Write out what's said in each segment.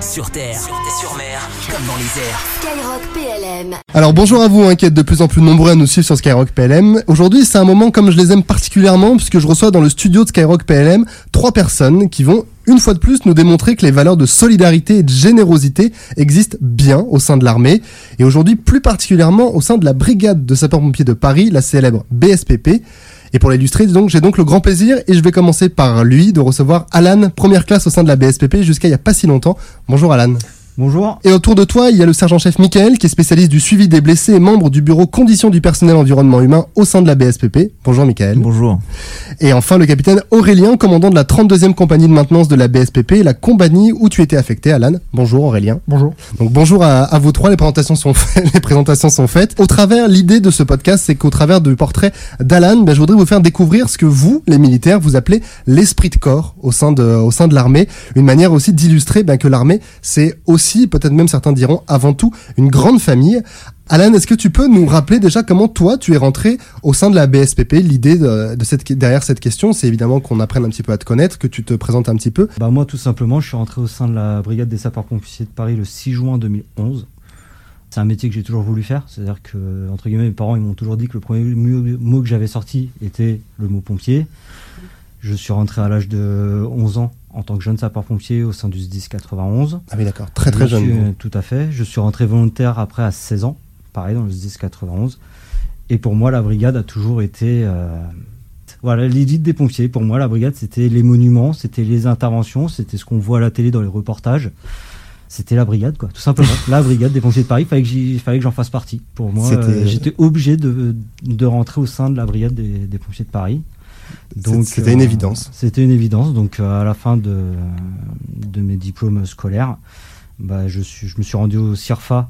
Sur terre, sur mer, comme dans les airs. Skyrock PLM. Alors bonjour à vous, hein, qui êtes de plus en plus nombreux à nous suivre sur Skyrock PLM. Aujourd'hui, c'est un moment comme je les aime particulièrement, puisque je reçois dans le studio de Skyrock PLM trois personnes qui vont une fois de plus nous démontrer que les valeurs de solidarité et de générosité existent bien au sein de l'armée, et aujourd'hui plus particulièrement au sein de la brigade de sapeurs-pompiers de Paris, la célèbre BSPP. Et pour l'illustrer, donc, j'ai donc le grand plaisir, et je vais commencer par lui, de recevoir Alan, première classe au sein de la BSPP jusqu'à il y a pas si longtemps. Bonjour Alan. Bonjour. Et autour de toi, il y a le sergent-chef Michael, qui est spécialiste du suivi des blessés et membre du bureau conditions du personnel environnement humain au sein de la BSPP. Bonjour Michael. Bonjour. Et enfin, le capitaine Aurélien, commandant de la 32e compagnie de maintenance de la BSPP, la compagnie où tu étais affecté, Alan. Bonjour Aurélien. Bonjour. Donc bonjour à, à vous trois, les présentations sont faites, les présentations sont faites. Au travers, l'idée de ce podcast, c'est qu'au travers du portrait d'Alan, ben, je voudrais vous faire découvrir ce que vous, les militaires, vous appelez l'esprit de corps au sein de, au sein de l'armée. Une manière aussi d'illustrer ben, que l'armée, c'est aussi, peut-être même certains diront, avant tout, une grande famille. Alan, est-ce que tu peux nous rappeler déjà comment toi tu es rentré au sein de la BSPP L'idée derrière cette question, c'est évidemment qu'on apprenne un petit peu à te connaître, que tu te présentes un petit peu. Bah moi tout simplement, je suis rentré au sein de la brigade des sapeurs-pompiers de Paris le 6 juin 2011. C'est un métier que j'ai toujours voulu faire, c'est-à-dire que entre guillemets mes parents ils m'ont toujours dit que le premier mot que j'avais sorti était le mot pompier. Je suis rentré à l'âge de 11 ans en tant que jeune sapeur-pompier au sein du SDIS 91. Ah oui d'accord, très très Je jeune. suis- vous. tout à fait. Je suis rentré volontaire après à 16 ans, pareil dans le SDIS 91. Et pour moi, la brigade a toujours été. euh, voilà, l'élite des pompiers. Pour moi, la brigade, c'était les monuments, c'était les interventions, c'était ce qu'on voit à la télé dans les reportages. C'était la brigade, quoi, tout simplement. la brigade des pompiers de Paris, fallait que fallait que j'en fasse partie. Pour moi, euh, j'étais obligé de, de rentrer au sein de la brigade des, des pompiers de Paris. C'était une évidence. C'était une évidence. Donc, euh, à la fin de, de mes diplômes scolaires, bah, je, suis, je me suis rendu au CIRFA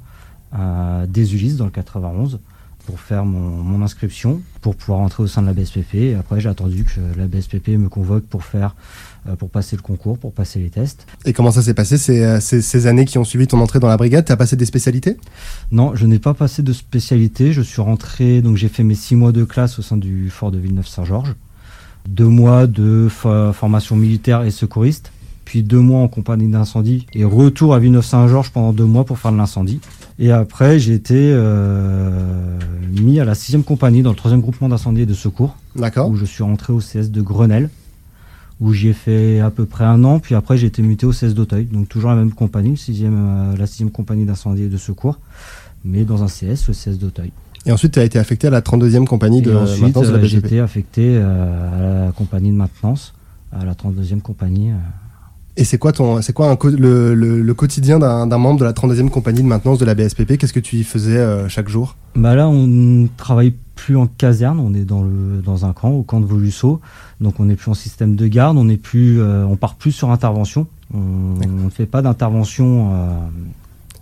euh, des Ulysses dans le 91 pour faire mon, mon inscription, pour pouvoir rentrer au sein de la BSPP. Et après, j'ai attendu que la BSPP me convoque pour faire, euh, pour passer le concours, pour passer les tests. Et comment ça s'est passé ces, euh, ces, ces années qui ont suivi ton entrée dans la brigade? Tu as passé des spécialités? Non, je n'ai pas passé de spécialité. Je suis rentré, donc j'ai fait mes six mois de classe au sein du fort de Villeneuve-Saint-Georges, deux mois de fo- formation militaire et secouriste, puis deux mois en compagnie d'incendie et retour à Villeneuve-Saint-Georges pendant deux mois pour faire de l'incendie. Et après, j'ai été euh, mis à la sixième compagnie dans le troisième groupement d'incendie et de secours, D'accord. où je suis rentré au CS de Grenelle, où j'y ai fait à peu près un an, puis après j'ai été muté au CS d'Auteuil, donc toujours la même compagnie, sixième, euh, la sixième compagnie d'incendie et de secours, mais dans un CS, le CS d'Auteuil. Et ensuite, tu as été affecté à la 32e compagnie de et ensuite, maintenance de la euh, j'ai BSPP. été affecté euh, à la compagnie de maintenance, à la 32e compagnie. euh. Et c'est quoi ton, c'est quoi un le, le, le quotidien d'un membre de la 32e compagnie de maintenance de la BSPP Qu'est-ce que tu y faisais euh, chaque jour? Bah là, on ne travaille plus en caserne, on est dans, le, dans un camp, au camp de Volusso, donc on n'est plus en système de garde, on n'est plus, euh, on part plus sur intervention. On ne fait pas d'intervention euh,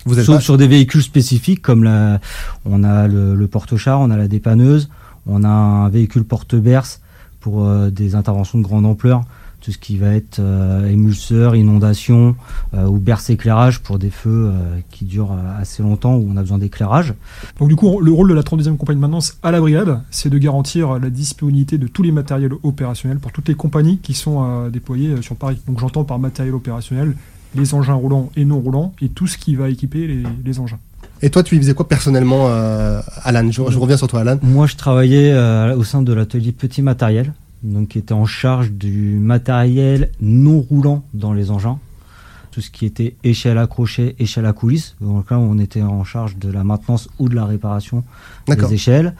Vous êtes Sauf pas- sur des véhicules spécifiques comme la, on a le, le porte-char, on a la dépanneuse, on a un véhicule porte-berce pour euh, des interventions de grande ampleur, tout ce qui va être euh, émulseur, inondation euh, ou berce éclairage pour des feux euh, qui durent euh, assez longtemps où on a besoin d'éclairage. Donc du coup, le rôle de la 32e compagnie de maintenance à la brigade, c'est de garantir la disponibilité de tous les matériels opérationnels pour toutes les compagnies qui sont euh, déployées sur Paris. Donc j'entends par matériel opérationnel les engins roulants et non roulants et tout ce qui va équiper les, les engins. Et toi, tu y faisais quoi personnellement, euh, Alan je, je reviens sur toi, Alan. Moi, je travaillais euh, au sein de l'atelier petit matériel, donc qui était en charge du matériel non roulant dans les engins. Tout ce qui était échelle à crochet, échelle à coulisses. Donc là, on était en charge de la maintenance ou de la réparation des échelles.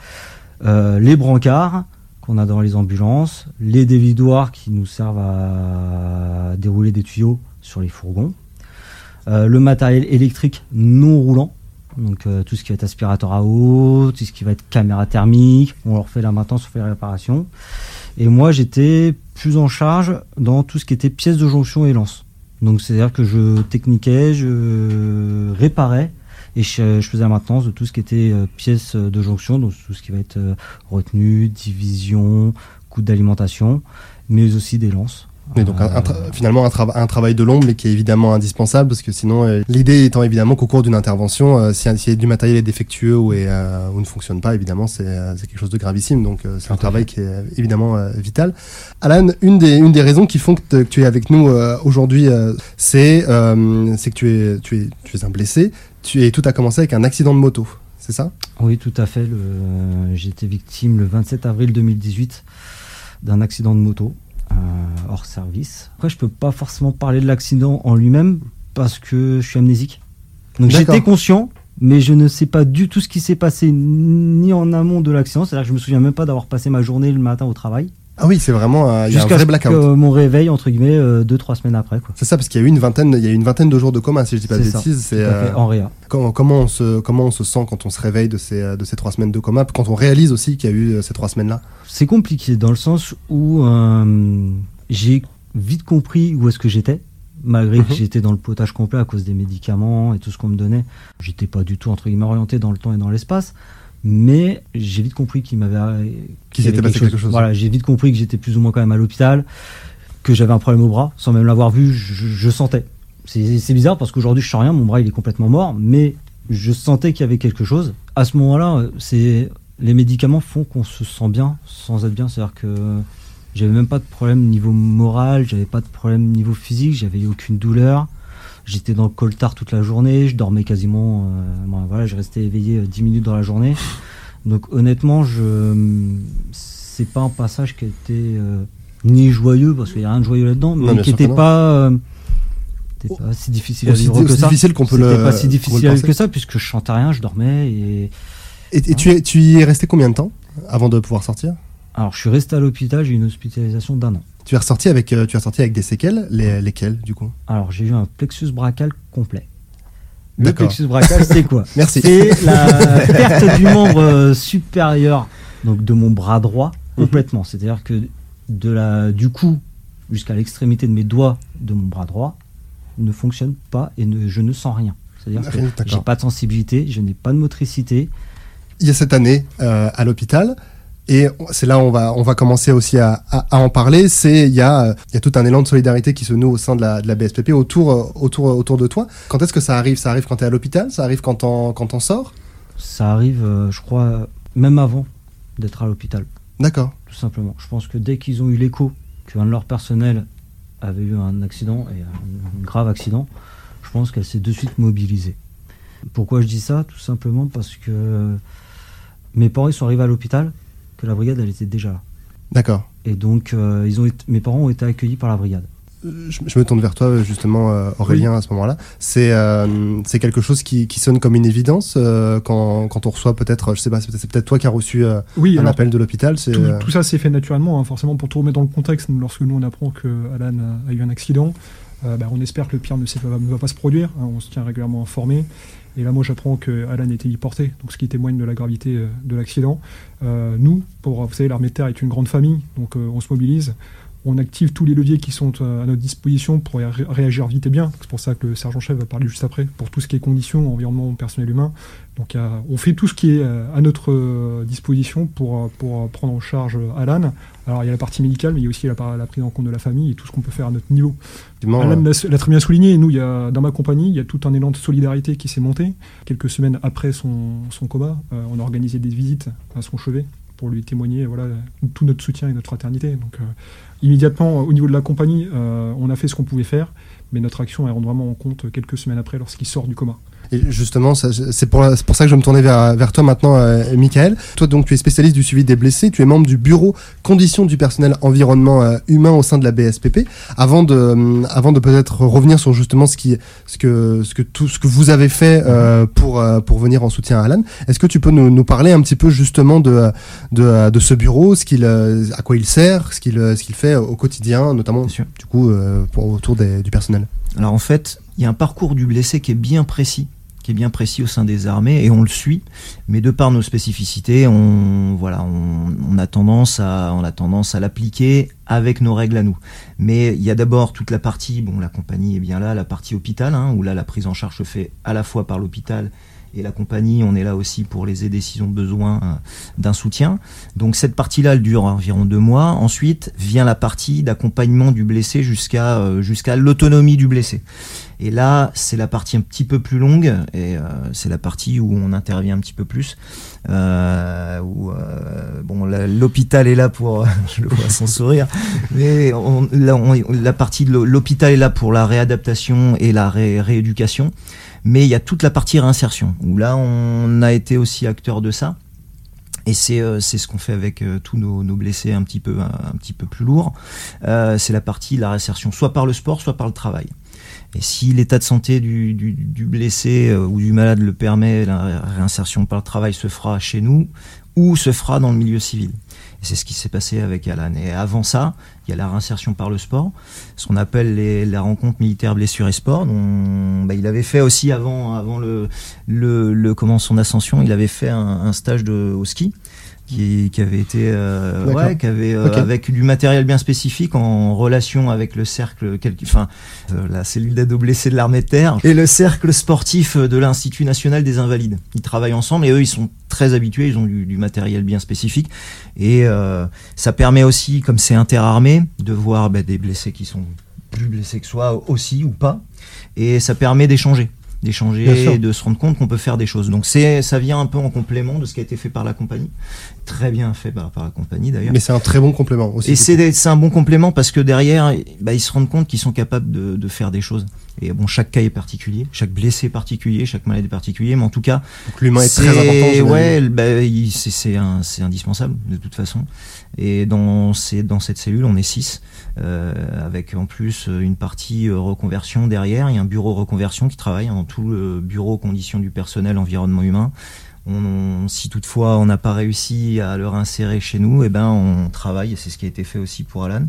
Euh, les brancards qu'on a dans les ambulances, les dévidoirs qui nous servent à dérouler des tuyaux sur les fourgons, Euh, le matériel électrique non roulant, donc euh, tout ce qui va être aspirateur à eau, tout ce qui va être caméra thermique, on leur fait la maintenance, on fait la réparation. Et moi j'étais plus en charge dans tout ce qui était pièces de jonction et lance. Donc c'est-à-dire que je techniquais, je réparais et je, faisais la maintenance de tout ce qui était euh, pièces de jonction, donc tout ce qui va être retenue, division, coût d'alimentation, mais aussi des lances. Mais donc un- un tra- finalement un, trava- un travail de l'ombre mais qui est évidemment indispensable parce que sinon euh, l'idée étant évidemment qu'au cours d'une intervention euh, si, du matériel est défectueux ou, est, euh, ou ne fonctionne pas évidemment c'est quelque chose de gravissime. Donc c'est un travail qui est évidemment vital. Alan une des, une des raisons qui font que, tu es avec nous aujourd'hui c'est que tu es, tu, es, tu es un blessé. Tu es, tout a commencé avec un accident de moto c'est ça? Oui, tout à fait. J'ai été victime le 27 avril 2018 d'un accident de moto hors service. Après, je peux pas forcément parler de l'accident en lui-même parce que je suis amnésique. Donc j'étais conscient, mais je ne sais pas du tout ce qui s'est passé ni en amont de l'accident. C'est-à-dire que je me souviens même pas d'avoir passé ma journée le matin au travail. Ah oui c'est vraiment euh, il y a un vrai blackout. mon réveil, entre guillemets, euh, deux, trois semaines après. Quoi. C'est ça parce qu'il y a eu une vingtaine il y a une vingtaine de jours de coma si je dis pas de bêtises c'est euh, en réa. Comment, comment, on se, comment on se sent quand on se réveille de ces, euh, de ces trois semaines de coma, quand on réalise aussi qu'il y a eu euh, ces trois semaines-là? C'est compliqué dans le sens où euh, j'ai vite compris où est-ce que j'étais, malgré que Mhm. j'étais dans le potage complet à cause des médicaments et tout ce qu'on me donnait. J'étais pas du tout entre guillemets orienté dans le temps et dans l'espace, mais j'ai vite compris qu'il m'avait Qu'il y avait s'était passé quelque chose. Voilà, j'ai vite compris que j'étais plus ou moins quand même à l'hôpital, que j'avais un problème au bras, sans même l'avoir vu, je, je sentais. C'est bizarre parce qu'aujourd'hui je sens rien, mon bras il est complètement mort, mais je sentais qu'il y avait quelque chose. À ce moment-là, euh, c'est les médicaments font qu'on se sent bien sans être bien. C'est-à-dire que j'avais même pas de problème niveau moral, j'avais pas de problème niveau physique, j'avais aucune douleur. J'étais dans le coltard toute la journée, je dormais quasiment. euh, bon, voilà, je restais éveillé euh, 10 minutes dans la journée. Donc honnêtement, je c'est pas un passage qui était euh, ni joyeux parce qu'il y a rien de joyeux là-dedans, mais qui sûr que était non. pas euh, était pas si difficile à vivre que ça. difficile qu'on peut le pas si difficile que ça puisque je chantais rien, je dormais et Et, et tu, es, tu y es resté combien de temps avant de pouvoir sortir? Alors je suis resté à l'hôpital, j'ai eu une hospitalisation d'un an. tu es, ressorti avec, euh, tu es ressorti avec des séquelles les, Lesquelles, du coup? Alors j'ai eu un plexus brachial complet. Le plexus brachial, c'est quoi Merci. C'est la perte du membre euh, supérieur, donc de mon bras droit, complètement. C'est-à-dire que de la, du cou jusqu'à l'extrémité de mes doigts de mon bras droit ne fonctionne pas et ne, je ne sens rien. C'est-à-dire que Rien, j'ai pas de sensibilité, je n'ai pas de motricité. Il y a cette année euh, à l'hôpital. Et c'est là où on va, on va commencer aussi à, à, à en parler. C'est il y a, euh, il y a tout un élan de solidarité qui se noue au sein de la, de la BSPP autour, euh, autour, autour de toi. Quand est-ce que ça arrive? Ça arrive quand tu es à l'hôpital? Ça arrive quand on, quand on sort Ça arrive, euh, je crois, même avant d'être à l'hôpital. D'accord. tout simplement. Je pense que dès qu'ils ont eu l'écho qu'un de leur personnel avait eu un accident, et un, un grave accident, je pense qu'elle s'est de suite mobilisée. Pourquoi je dis ça? Tout simplement parce que mes parents ils sont arrivés à l'hôpital, que la brigade elle était déjà là. D'accord. Et donc euh, ils ont été- mes parents ont été accueillis par la brigade. Euh, Je, je me tourne vers toi justement euh, Aurélien à ce moment-là. C'est euh, c'est quelque chose qui, qui sonne comme une évidence euh, quand, quand on reçoit peut-être, je sais pas, c'est peut-être toi qui as reçu euh, Oui, un alors, appel de l'hôpital. C'est tout, tout ça s'est fait naturellement, hein, forcément pour tout remettre dans le contexte. Lorsque nous on apprend que Alan a, a eu un accident, euh, bah, on espère que le pire ne, s'est pas- ne va pas se produire. hein, on se tient régulièrement informé. Et là, moi, j'apprends que Alan était héliporté, donc ce qui témoigne de la gravité euh, de l'accident. Euh, nous, pour vous savez, l'armée de terre est une grande famille, donc euh, on se mobilise. On active tous les leviers qui sont euh, à notre disposition pour ré- réagir vite et bien. C'est pour ça que le sergent-chef va parler juste après, pour tout ce qui est conditions, environnement, personnel humain. Donc on fait tout ce qui est euh, à notre euh, disposition pour, pour prendre en charge Alan. Alors il y a la partie médicale, mais il y a aussi la, prise en compte de la famille et tout ce qu'on peut faire à notre niveau. Alan l'a très bien souligné. Nous, il y a, dans ma compagnie, il y a tout un élan de solidarité qui s'est monté. Quelques semaines après son, son coma, euh, on a organisé des visites à son chevet pour lui témoigner voilà, tout notre soutien et notre fraternité. Donc, euh, immédiatement, au niveau de la compagnie, euh, on a fait ce qu'on pouvait faire, mais notre action, elle rentre vraiment en compte quelques semaines après lorsqu'il sort du coma. Et justement, c'est pour, pour ça que je me tournais vers, vers toi maintenant, euh, Michael. Toi, donc, tu es spécialiste du suivi des blessés. Tu es membre du bureau conditions du personnel environnement euh, humain au sein de la BSPP. Avant de, euh, avant de peut-être revenir sur justement ce qui, ce que, ce que tout ce que vous avez fait pour, pour venir en soutien à Alan, est-ce que tu peux nous, nous parler un petit peu justement de, de, de ce bureau, ce qu'il, à quoi il sert, ce qu'il, ce qu'il fait au quotidien, notamment du coup pour, autour des, du personnel? Alors en fait, il y a un parcours du blessé qui est bien précis, qui est bien précis au sein des armées et on le suit. Mais de par nos spécificités, on voilà, on, a tendance à on a tendance à l'appliquer avec nos règles à nous. Mais il y a d'abord toute la partie, bon, la compagnie est bien là, la partie hôpital, hein, où là la prise en charge se fait à la fois par l'hôpital et la compagnie, on est là aussi pour les aider s'ils ont besoin euh, d'un soutien. Donc cette partie-là, elle dure environ deux mois. Ensuite vient la partie d'accompagnement du blessé jusqu'à euh, jusqu'à l'autonomie du blessé. Et là, c'est la partie un petit peu plus longue, et euh, c'est la partie où on intervient un petit peu plus. Euh, où, euh, bon, l'hôpital est là pour, je le vois sans sourire, mais on- là, on- la partie de l'hô- l'hôpital est là pour la réadaptation et la ré- rééducation. Mais il y a toute la partie réinsertion, où là, on a été aussi acteur de ça. Et c'est euh, ce qu'on fait avec euh, tous nos, blessés un petit peu un, petit peu plus lourds. Euh, c'est la partie de la réinsertion, soit par le sport, soit par le travail. Et si l'état de santé du, blessé euh, ou du malade le permet, la ré- réinsertion par le travail se fera chez nous ou se fera dans le milieu civil. C'est ce qui s'est passé avec Alan. Et avant ça, il y a la réinsertion par le sport, ce qu'on appelle la rencontre militaire blessure et sport. bah, il avait fait aussi avant, le, le, son ascension, il avait fait un, un stage de, au ski. Qui, qui avait été euh, ouais, qui avait euh, avec du matériel bien spécifique en relation avec le cercle enfin euh, la cellule d'aide aux blessés de l'armée de terre et le cercle sportif de l'Institut national des invalides. Ils travaillent ensemble et eux, ils sont très habitués, ils ont du, du matériel bien spécifique. Et ça permet aussi, comme c'est interarmé, de voir bah, des blessés qui sont plus blessés que soi aussi ou pas. Et ça permet d'échanger d'échanger et de se rendre compte qu'on peut faire des choses. Donc c'est ça vient un peu en complément de ce qui a été fait par la compagnie. Très bien fait par, par la compagnie d'ailleurs. Mais c'est un très bon complément aussi. Et c'est un bon complément parce que derrière, bah, ils se rendent compte qu'ils sont capables de, de faire des choses. Et bon, chaque cas est particulier, chaque blessé est particulier, chaque malade est particulier, mais en tout cas, Donc l'humain est très important. Ouais, bah, c'est indispensable de toute façon. Et dans, ces, dans cette cellule, on est six, avec en plus euh, une partie euh, reconversion derrière. Il y a un bureau reconversion qui travaille dans tout le bureau conditions du personnel, environnement humain. Si toutefois on n'a pas réussi à le réinsérer chez nous, eh ben on travaille, et c'est ce qui a été fait aussi pour Alan.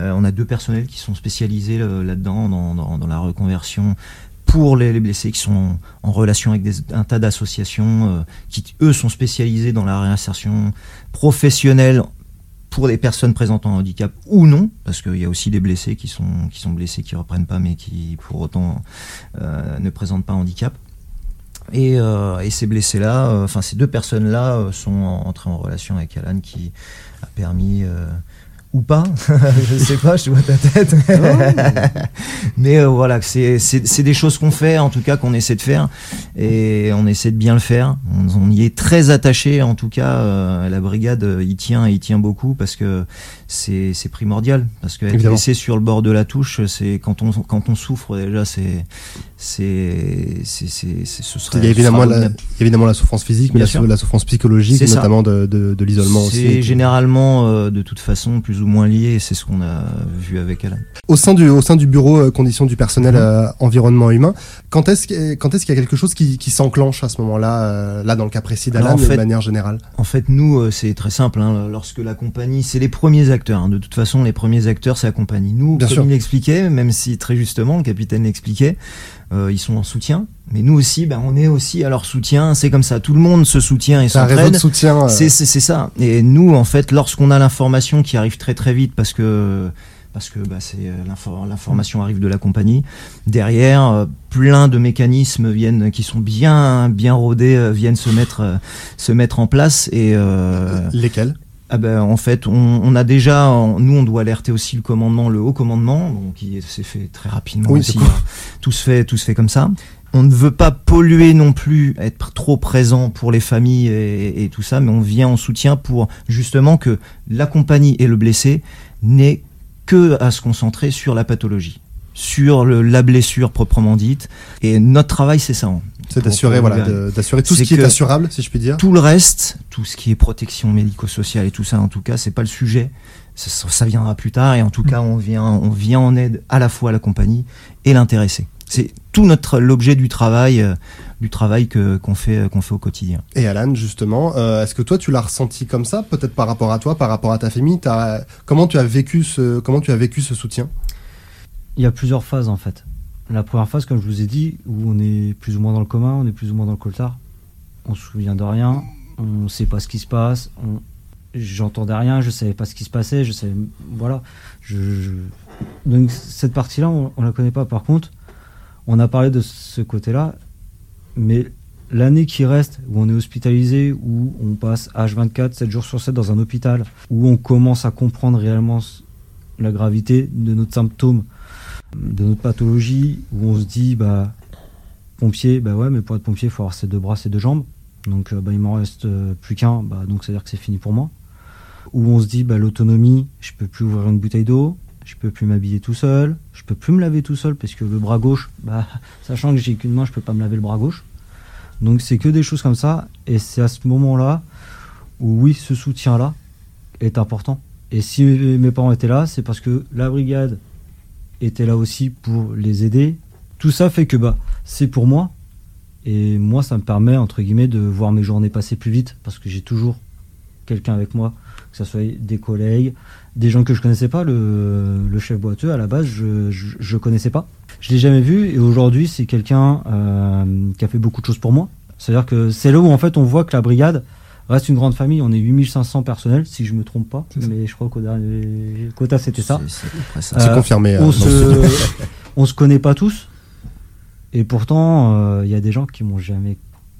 Euh, on a deux personnels qui sont spécialisés euh, là-dedans, dans, la reconversion pour les, les blessés qui sont en, relation avec un tas d'associations euh, qui, eux, sont spécialisés dans la réinsertion professionnelle pour les personnes présentant un handicap ou non, parce qu'il y a aussi des blessés qui sont, qui sont blessés, qui reprennent pas, mais qui pour autant euh, ne présentent pas handicap. Et, euh, et ces blessés-là, euh, enfin ces deux personnes-là sont en- entrées en relation avec Alan qui a permis, ou pas, je sais pas, je vois ta tête. Mais euh, voilà, c'est des choses qu'on fait, en tout cas qu'on essaie de faire, et on essaie de bien le faire. On, on y est très attaché, en tout cas, euh, la brigade euh, y tient, y tient beaucoup parce que c'est c'est primordial, parce que être laissé sur le bord de la touche, c'est quand on quand on souffre déjà, c'est c'est c'est c'est c'est- ce serait Il y a évidemment la, évidemment la souffrance physique, mais la, la souffrance psychologique, notamment de, de, de l'isolement aussi. C'est généralement euh, de toute façon plus ou moins lié, et c'est ce qu'on a vu avec Alain. Au sein du, au sein du bureau euh, conditions du personnel Mhm. euh, environnement humain, quand est-ce quand est-ce qu'il y a quelque chose qui, qui s'enclenche à ce moment-là, euh, là dans le cas précis d'Alan, Alors, en mais fait- de manière générale? En fait, nous, c'est très simple. hein, lorsque la compagnie, c'est les premiers acteurs. hein, de toute façon, les premiers acteurs, c'est la compagnie. Nous, Bien comme sûr. il l'expliquait, même si très justement, le capitaine l'expliquait, euh, ils sont en soutien. Mais nous aussi, ben, on est aussi à leur soutien. C'est comme ça. Tout le monde se soutient et un réseau s'entraide. de soutien. euh, C'est ça. Et nous, en fait, lorsqu'on a l'information qui arrive très très vite, parce que parce que bah, c'est euh, l'infor- l'information arrive de la compagnie. Derrière, euh, plein de mécanismes viennent qui sont bien bien rodés, euh, viennent se mettre euh, se mettre en place et Lesquels? Ah ben, en fait, on, on a déjà, nous, on doit alerter aussi le commandement, le haut commandement, donc qui s'est fait très rapidement Oui, aussi. hein. Tout se fait, tout se fait comme ça. On ne veut pas polluer non plus, être trop présent pour les familles et, et tout ça, mais on vient en soutien pour justement que la compagnie et le blessé n'aient que à se concentrer sur la pathologie, sur le, la blessure proprement dite. Et notre travail, c'est ça. C'est d'assurer voilà, d'assurer tout ce qui est assurable, si je puis dire. Tout le reste, tout ce qui est protection médico-sociale et tout ça, en tout cas, c'est pas le sujet. Ça, ça- ça viendra plus tard et en tout cas, on vient, on vient en aide à la fois à la compagnie et l'intéressé. C'est tout notre l'objet du travail, euh, du travail que qu'on fait qu'on fait au quotidien. Et Alan, justement, euh, est-ce que toi tu l'as ressenti comme ça, peut-être par rapport à toi, par rapport à ta famille? T'as- Comment tu as vécu ce comment tu as vécu ce soutien? Il y a plusieurs phases en fait. La première phase, comme je vous ai dit, où on est plus ou moins dans le commun, on est plus ou moins dans le coltard. On se souvient de rien, on ne sait pas ce qui se passe, on... j'entendais rien, je savais pas ce qui se passait, je savais. Voilà. Je, Donc cette partie-là, on, on la connaît pas. Par contre, on a parlé de ce côté-là, mais l'année qui reste, où on est hospitalisé, où on passe H24, 7 jours sur 7 dans un hôpital, où on commence à comprendre réellement la gravité de notre symptôme, de notre pathologie, où on se dit, bah, pompier, bah ouais, mais pour être pompier, il faut avoir ses deux bras, ses deux jambes. Donc, euh, bah, il m'en reste euh, plus qu'un, bah, donc c'est-à-dire que c'est fini pour moi. Où on se dit, bah, l'autonomie, je peux plus ouvrir une bouteille d'eau, je peux plus m'habiller tout seul, je peux plus me laver tout seul parce que le bras gauche, bah, sachant que j'ai qu'une main, je peux pas me laver le bras gauche. Donc c'est que des choses comme ça, et c'est à ce moment-là où oui, ce soutien-là est important. Et si mes parents étaient là, c'est parce que la brigade était là aussi pour les aider. Tout ça fait que bah c'est pour moi, et moi ça me permet entre guillemets de voir mes journées passer plus vite parce que j'ai toujours quelqu'un avec moi, que ce soit des collègues, des gens que je connaissais pas. Le, chef boiteux à la base, je, je, je connaissais pas. Je l'ai jamais vu et aujourd'hui c'est quelqu'un euh, qui a fait beaucoup de choses pour moi. C'est-à-dire que c'est là où en fait on voit que la brigade reste une grande famille. On est 8500 personnels si je me trompe pas, mais je crois qu'au dernier quota c'était ça. C'est- Euh, confirmé. euh, on studio. se, on se connaît pas tous. Et pourtant, euh, il y a des gens qui m'ont jamais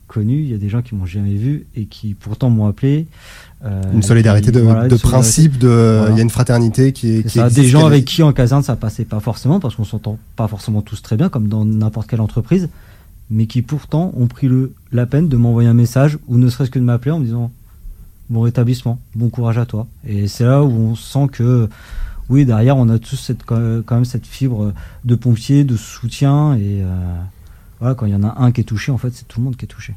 connu, il y a des gens qui m'ont jamais vu et qui pourtant m'ont appelé. euh, Une solidarité de, qui- voilà, de une solidarité. principe, de, il Voilà. y a une fraternité qui est. Qui ça, existe, des gens avec qui en caserne ça passait pas forcément parce qu'on s'entend pas forcément tous très bien comme dans n'importe quelle entreprise, mais qui pourtant ont pris le, la peine de m'envoyer un message ou ne serait-ce que de m'appeler en me disant bon rétablissement, bon courage à toi. Et c'est là où on sent que oui derrière on a tous cette, quand même cette fibre de pompier, de soutien et euh, voilà quand il y en a un qui est touché en fait c'est tout le monde qui est touché.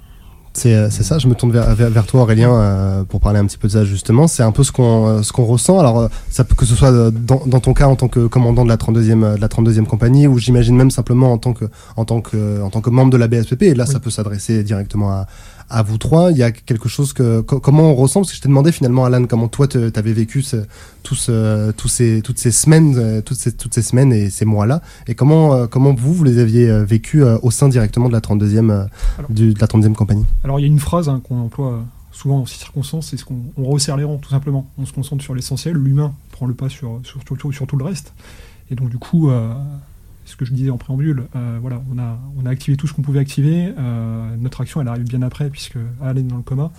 C'est euh, c'est ça, je me tourne vers, vers, vers toi Aurélien euh, pour parler un petit peu de ça justement. C'est un peu ce qu'on euh, ce qu'on ressent. Alors ça peut que ce soit dans, dans ton cas en tant que commandant de la 32e euh, de la 32e compagnie ou j'imagine même simplement en tant que en tant que en tant que membre de la BSPP et là ça peut s'adresser directement à à vous trois, il y a quelque chose que co- comment on ressent parce que je t'ai demandé finalement Alan comment toi t'avais vécu ce, tout ce- ces toutes ces semaines euh, toutes ces toutes ces semaines et ces mois là et comment euh, comment vous vous les aviez euh, vécu au sein directement de la 32e euh, Alors. du- de la 32e compagnie? Alors il y a une phrase hein, qu'on emploie souvent dans ces circonstances, c'est ce qu'on on resserre les rangs tout simplement. On se concentre sur l'essentiel, l'humain prend le pas sur, sur, sur tout- sur tout le reste. Et donc du coup, euh, ce que je disais en préambule, euh, voilà, on a, on a activé tout ce qu'on pouvait activer. euh, notre action, elle arrive bien après puisque Alain est dans le coma.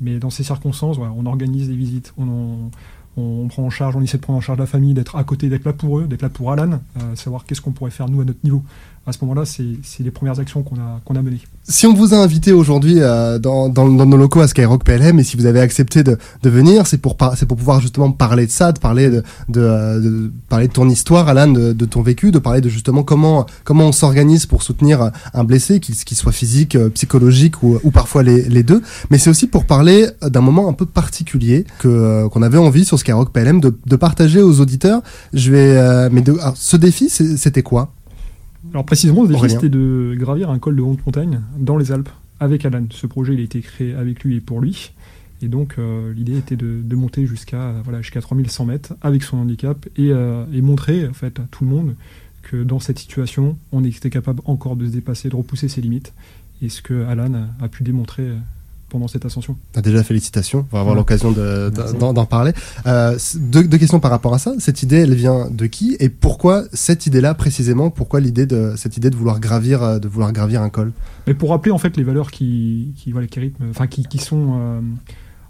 Mais dans ces circonstances, on organise des visites, on prend en charge, on essaie de prendre en charge la famille, d'être à côté, d'être là pour eux, d'être là pour Alan, euh, savoir qu'est-ce qu'on pourrait faire nous à notre niveau. À ce moment-là, c'est les premières actions qu'on a, qu'on a menées. Si on vous a invité aujourd'hui euh, dans, dans, nos locaux à Skyrock PLM et si vous avez accepté de, de venir, c'est pour pour pouvoir justement parler de ça, de parler de, de, euh, parler de ton histoire, Alan, de, ton vécu, de parler de justement comment comment on s'organise pour soutenir un blessé, qu'il soit physique, euh, psychologique ou, ou parfois les, les deux. Mais c'est aussi pour parler d'un moment un peu particulier que qu'on avait envie sur Skyrock PLM de, de partager aux auditeurs. Je vais mais de, ce défi, c'était quoi? Alors précisément, le défi Aurélien. c'était de gravir un col de haute montagne dans les Alpes avec Alan. Ce projet il a été créé avec lui et pour lui. Et donc euh, l'idée était de, de monter jusqu'à voilà, jusqu'à 3100 mètres avec son handicap et, euh, et montrer en fait, à tout le monde que dans cette situation, on était capable encore de se dépasser, de repousser ses limites. Et ce que Alan a, a pu démontrer euh, pendant cette ascension. Ah, Déjà, félicitations. On va avoir Ouais. l'occasion d'en parler. Euh, deux, deux questions par rapport à ça. Cette idée, elle vient de qui et pourquoi cette idée-là précisément Pourquoi l'idée de cette idée de vouloir gravir, euh, de vouloir gravir un col? Mais pour rappeler en fait les valeurs qui, qui, voilà, qui, rythment- enfin, qui, qui sont euh,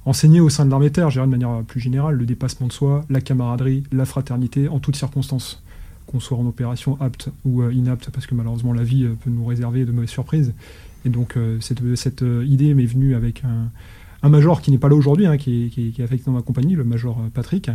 enseignées au sein de l'armée terre, je dirais de manière plus générale, le dépassement de soi, la camaraderie, la fraternité en toutes circonstances, qu'on soit en opération apte ou euh, inapte, parce que malheureusement la vie peut nous réserver de mauvaises surprises. Et donc euh, cette, euh, idée m'est venue avec un, major qui n'est pas là aujourd'hui, hein, qui, est, affecté dans ma compagnie, le major euh, Patrick.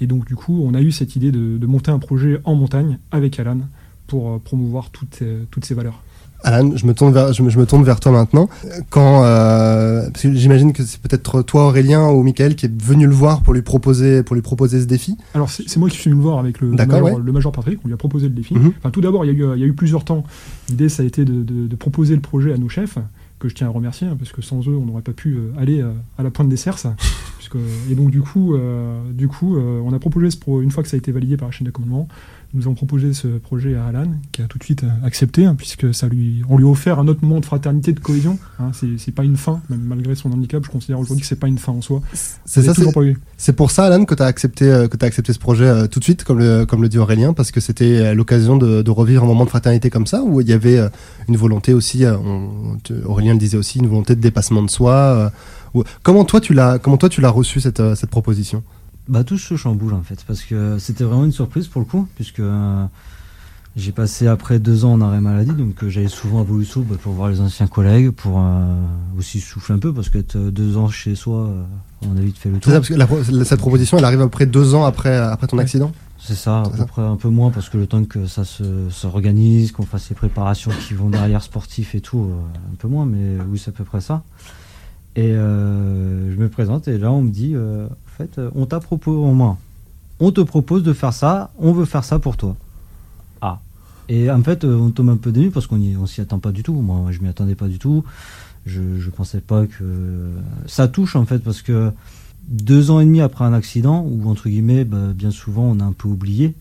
Et donc du coup, on a eu cette idée de, monter un projet en montagne avec Alan pour promouvoir toutes, toutes ces valeurs. Alan, je me tourne vers, je me, je me tourne vers toi maintenant. Quand, euh, parce que j'imagine que c'est peut-être toi Aurélien ou Michael qui est venu le voir pour lui proposer, pour lui proposer ce défi. Alors c'est moi qui suis venu le voir avec le, major, ouais. le major Patrick, on lui a proposé le défi. Mhm. Enfin tout d'abord, il y, a eu, il y a eu plusieurs temps. L'idée ça a été de, de- de proposer le projet à nos chefs, que je tiens à remercier, hein, parce que sans eux on n'aurait pas pu euh, aller euh, à la pointe des puisque, et donc du coup, euh, du coup euh, on a proposé ce pro, une fois que ça a été validé par la chaîne d'accommodement, nous avons proposé ce projet à Alan, qui a tout de suite euh, accepté, hein, puisque ça lui, on lui a offert un autre moment de fraternité, de cohésion. Hein, c'est pas une fin, même malgré son handicap, je considère aujourd'hui que c'est pas une fin en soi. C'est ça, c'est- pour ça, Alan, que tu as accepté, euh, que as accepté ce projet euh, tout de suite, comme le, comme le dit Aurélien, parce que c'était l'occasion de, de revivre un moment de fraternité comme ça, où il y avait euh, une volonté aussi, on- Aurélien le disait aussi, une volonté de dépassement de soi. Comment toi tu l'as, comment toi tu l'as reçu cette, euh, cette proposition? Bah tout se chamboule en fait, parce que c'était vraiment une surprise pour le coup, puisque euh, j'ai passé après deux ans en arrêt maladie, donc euh, j'allais souvent à Volusso bah, pour voir les anciens collègues, pour euh, aussi souffler un peu, parce qu'être deux ans chez soi, on a vite fait le C'est tour. ça, parce que la cette proposition, elle arrive à peu près deux ans après, après ton Ouais. accident? C'est ça, à peu ça. près un peu moins, parce que le temps que ça se, se organise, qu'on fasse les préparations qui vont derrière sportif et tout, un peu moins, mais oui, c'est à peu près ça. Et euh, je me présente et là on me dit, euh, en fait, euh, on t'a proposé, au moins, on te propose de faire ça, on veut faire ça pour toi. Ah. Et en fait, on tombe un peu dénu parce qu'on on s'y attend pas du tout. Moi, je m'y attendais pas du tout. Je, je pensais pas que ça touche en fait parce que deux ans et demi après un accident où entre guillemets, bah, bien souvent, on a un peu oublié